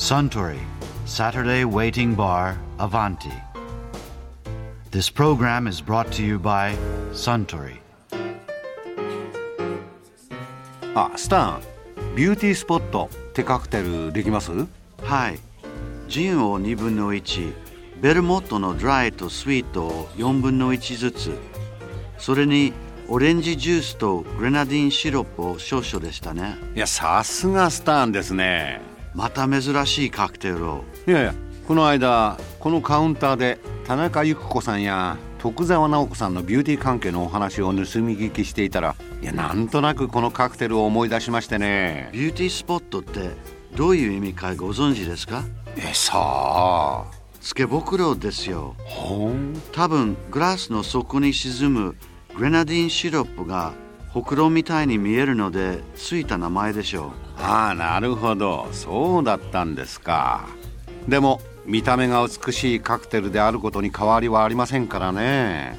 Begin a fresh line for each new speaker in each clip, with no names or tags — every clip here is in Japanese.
Suntory Saturday Waiting Bar Avanti. This program is brought to you by Suntory.
あスタンビューティースポットってカクテルできます？
はい。ジンを2分の1、ベルモットのドライとスイートを4分の1ずつ、それにオレンジジュースとグレナディンシロップを少々でしたね。
いやさすがスタンですね
また珍しいカクテルを。
いやいやこの間このカウンターで田中由紀子さんや徳沢直子さんのビューティー関係のお話を盗み聞きしていたらいやなんとなくこのカクテルを思い出しましてね
ビューティースポットってどういう意味かご存知ですか？
えさあ
つけぼくろですよ。
ほん
多分グラスの底に沈むグレナディンシロップがほくろみたいに見えるのでついた名前でしょ
ああなるほど。そうだったんですか。でも見た目が美しいカクテルであることに変わりはありませんからね。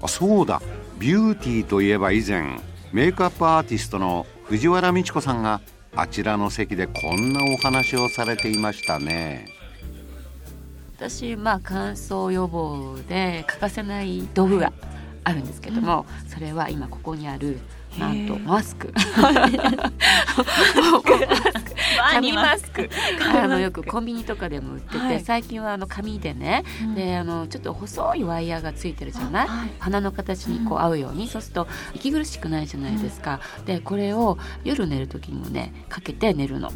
あそうだ。ビューティーといえば以前メイクアップアーティストの藤原美智子さんがあちらの席でこんなお話をされていましたね。
私まあ乾燥予防で欠かせない道具があるんですけども、それは今ここにあるなんとマスク。紙マスク。あのよくコンビニとかでも売ってて、
はい。
最近はあの紙でね、
うん。
であのちょっと細いワイヤーがついてるじゃない、
あはい。
鼻の形にこう合うように、そうすると息苦しくないじゃないですか、でこれを夜寝る時にもねかけて寝るの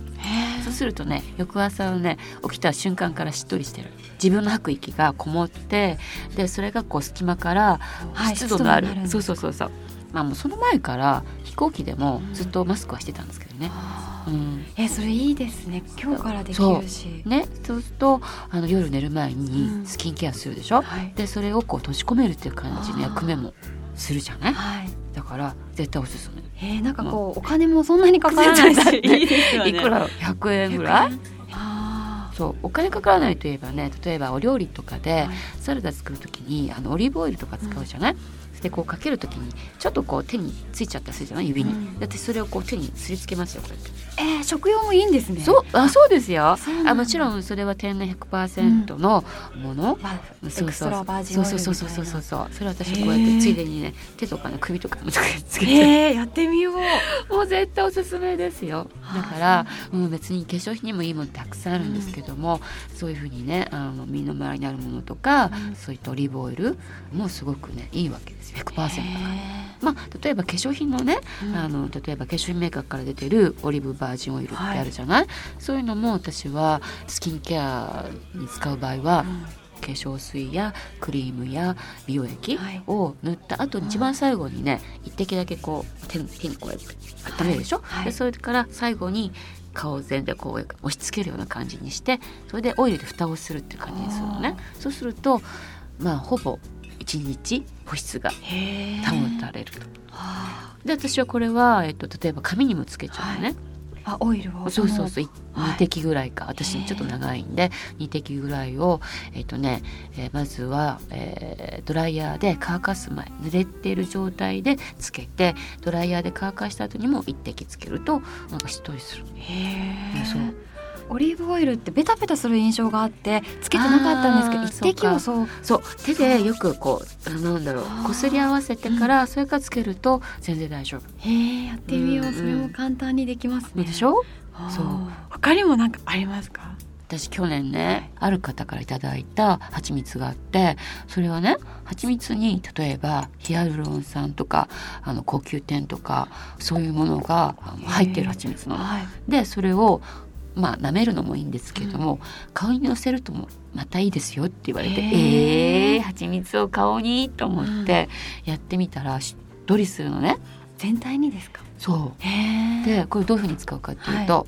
そうするとね翌朝のね起きた瞬間からしっとりしてる。自分の吐く息がこもってでそれがこう隙間から
はい
湿度のある,、
湿度になる
そうそうそうそう。まあもうその前から飛行機でもずっとマスクはしてたんですけどね。うん。
えそれいいですね。今日からできるし。
ね、そうするとあの夜寝る前
う
に
ん。
スキンケアするでしょ、
はい。
でそれをこう閉じ込めるっていう感じの役目もするじゃない？
はい。
だから絶対おすすめ。
えー、なんかこうお金もそんなにかからないし い
くら100円ぐらい？
あ
そうお金かからないといえばね例えばお料理とかで、
はい。
サラダ作る時にあのオリーブオイルとか使うじゃない、でこうかける時にちょっとこう手についちゃったりするじゃない？指に、
うん。
だってそれをこう手にすりつけますよこうやって、
ーえー、食用もいいんですね。
そうあそうですよ。あもちろんそれは天然100%のもの、
まあエ
そうそう。
クストラバージンオイルみたいうな。
そうそそうそうそうそれ私こうやってついでにね手とかね首とかもつけて、
えー、やってみよう。
もう絶対おすすめですよ。だか
は
ら、うん、別に化粧品にもいいものたくさんあるんですけども、そういうふうにねあの身の回りにあるものとか、
うん。
そういったオリーブオイルもすごくねいいわけですよ100%だから。
へ
まあ、例えば化粧品のね、
うん。
あの例えば化粧品メーカーから出てるオリーブバージンオイルってあるじゃない、そういうのも私はスキンケアに使う場合は、化粧水やクリームや美容液
はい。
を塗った後に一番最後にね一滴だけこう手に手にこうやって温めるでしょ、
はい。はい。
でそれから最後に顔全でこう押し付けるような感じにしてそれでオイルで蓋をするっていう感じにするのね。そうするとまあほぼ1日保湿が
え
保たれると。
あ
で私はこれは、えっと、例えば髪にもつけちゃうのね、
あオイルを。
そうそうそう。い
はい。
2滴ぐらいか。私ちょっと長いんで2滴ぐらいをえっ、とね、えーまずは、えードライヤーで乾かす前濡れている状態でつけてドライヤーで乾かした後にも1滴つけるとなんかしっとりする。
へえ
そう
オリーブオイルってベタベタする印象があってつけてなかったんですけど一滴をそう。
そう。手でよくこうあなんだろうこすり合わせてからそれからつけると全然大丈夫。
へえやってみよう、
うん
それも簡単にできますね。
でしょ？そう。
他にもなんかありますか？
私去年ねある方からいただいた蜂蜜があってそれはね蜂蜜に例えばヒアルロン酸とかあの高級店とかそういうものが入ってる蜂蜜なの。
はい。
でそれをまあ舐めるのもいいんですけども、顔にのせるともまたいいですよって言われて
へー。
えー、蜂蜜を顔にと思ってやってみたらしっとりするのね。
全体にですか？
そう。でこれどういうふうに使うかっていうと、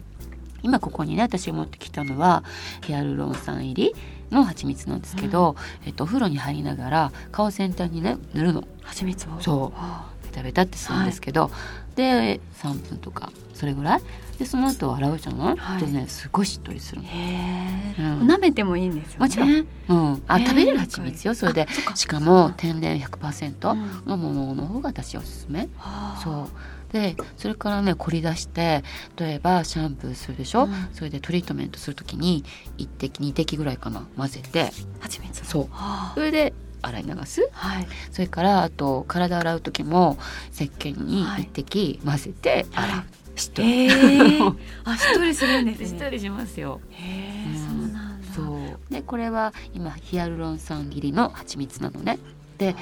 今ここにね私が持ってきたのはヒアルロン酸入りの蜂蜜なんですけど、えっと、お風呂に入りながら顔全体にね塗るの。
蜂蜜を。
そう。
あ。
ベタベタってするんですけど、で3分とかそれぐらいでその後洗うじゃない、
はい。
でねすごいしっとりするの。うん。
舐めてもいいんですよね。
もちろん、うん、あ食べれる蜂蜜よそれで。しかも天然100%
うん。
のものの方が私おすすめ。
はあ。
そう。でそれからね凝り出して例えばシャンプーするでしょ、
うん。
それでトリートメントする時に1滴2滴ぐらいかな混ぜて。
蜂蜜。
そう。
はあ。
それで洗い流す。
はい。
それからあと体洗う時も石鹸に
はい。
1滴混ぜて洗う、
はい
しっとり
えー、あしっとりするんですね。
しっとりしますよ。
へえ
うん。
そうなんだ。
そう。でこれは今ヒアルロン酸入りの蜂蜜なのね。で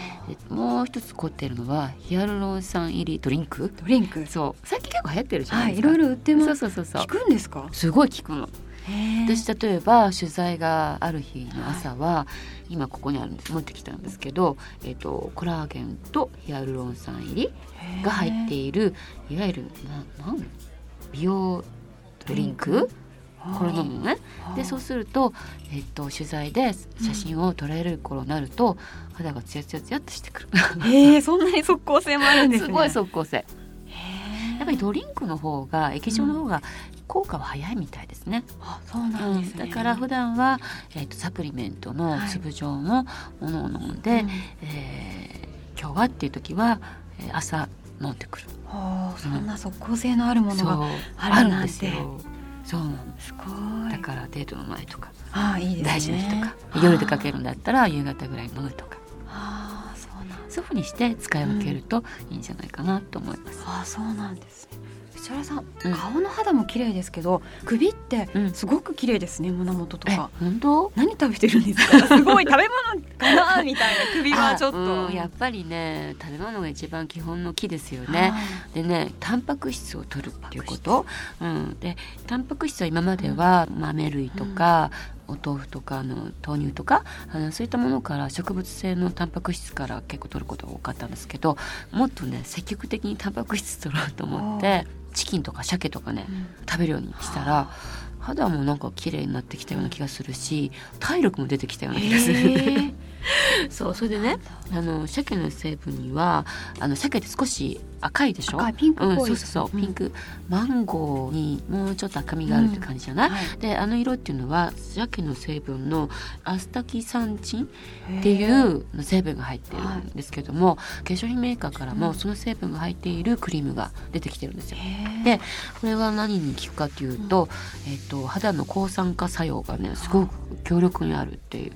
えもう一つ凝ってるのはヒアルロン酸入りドリンク。
ドリンク。
そう。最近結構流行ってるじゃなですか、
はいいろいろ売ってま
そう
す
そうそうそう。
効くんですか？
すごい効くの私例えば取材がある日の朝は、今ここにあるんです持ってきたんですけど、えっとコラーゲンとヒアルロン酸入りが入っているいわゆるななん？美容ドリンク？これ飲むのねでそうすると、えっと取材で写真を撮られる頃になると、肌がツヤツヤツヤっとしてくる。
へえそんなに速効性もあるんですね。
すごい速効性やっぱりドリンクの方が液状の方が効果は早いみたいですね、
あそうなんですね、
だから普段は、えっとサプリメントの
はい。
粒状のものを飲んで、
うん。
えー今日はっていう時は、えー朝飲んでくる。
ほうそんな速効性のあるものがあるなんて。
ですよ。そう。なんです
すごい。
だからデートの前とか
ああいいですね。
大事な日とか夜出かけるんだったら夕方ぐらいに飲むとか。
ああそう
いうふうにして使い分けるといいんじゃないかなと思います。
ああそうなんですね。藤原さん、
うん。
顔の肌も綺麗ですけど首って
うん。
すごく綺麗ですね胸元と
え
か
本当？
何食べてるんですか？すごい食べ物かなみたいな。首はちょっと、
あうん。やっぱりね食べ物が一番基本の木ですよね。でねタンパク質を取るっていうこと、うん、でタンパク質は今までは豆類とか、お豆腐とかあの豆乳とかあのそういったものから植物性のタンパク質から結構取ることが多かったんですけどもっとね積極的にタンパク質取ろうと思ってチキンとか鮭とかね
うん。
食べるようにしたら肌もなんか綺麗になってきたような気がするし体力も出てきたような気がする。
へえ
そうそれでねあの鮭の成分にはあの鮭って少し赤いでしょ？
赤いピンク
うん、そうそうそう、
うん。
ピンク。マンゴーにもうちょっと赤みがあるって感じじゃない、
はい。
であの色っていうのは鮭の成分のアスタキサンチンっていう成分が入ってるんですけども、化粧品メーカーからもその成分が入っているクリームが出てきてるんですよ。でこれは何に効くかっていうと,、えっと肌の抗酸化作用がねすごく強力にあるっていう。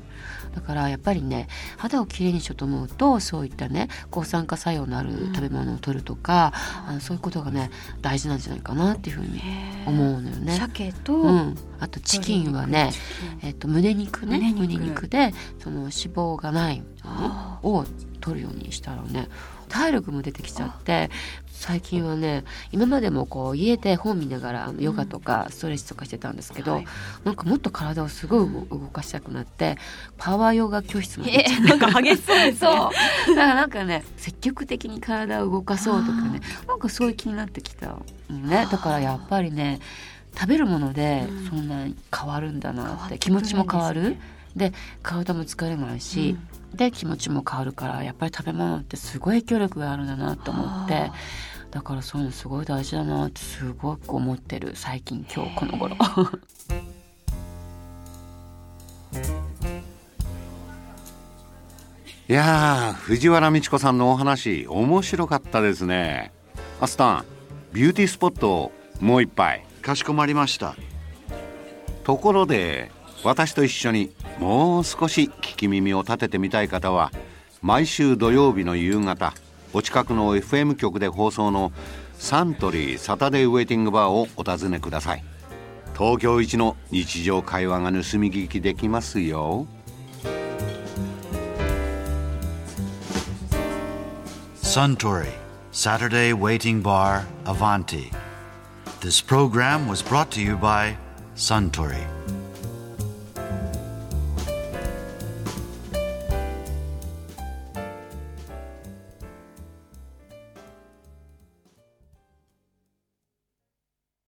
だからやっぱりね肌をきれいにしようと思うとそういったね抗酸化作用のある食べ物を取るとか、あのそういうことがね大事なんじゃないかなっていうふうに思うのよね。
鮭と、
うん、あとチキンはね、えっと胸肉ね。
胸
胸
肉
肉でその脂肪がないを取るようにしたらね体力も出てきちゃって最近はね今までもこう家で本見ながらあのヨガとかストレッチとかしてたんですけど、
はい。
なんかもっと体をすごい動動かしたくなってパワーヨガ教室まで行っちゃ
えなんか激しそうですね。
そう。だからなんかね積極的に体を動かそうとかねなんかそういう気になってきたのね。だからやっぱりね食べるもので
うん。
そんなに変わるんだなって、気持ちも変わるで体も疲れないし、で気持ちも変わるからやっぱり食べ物ってすごい影響力があるんだなと思って
あ。
だからそういうのすごい大事だなってすごく思ってる最近今日この頃。
いやー藤原道子さんのお話面白かったですね。アスタンビューティースポットもう一杯。
かしこまりました。
ところで私と一緒にもう少し聞き耳を立ててみたい方は毎週土曜日の夕方お近くの FM 局で放送のサントリーサタデーウェイティングバーをお尋ねください東京一の日常会話が盗み聞きできますよ
Suntory Saturday Waiting Bar Avanti. This program was brought to you by Suntory.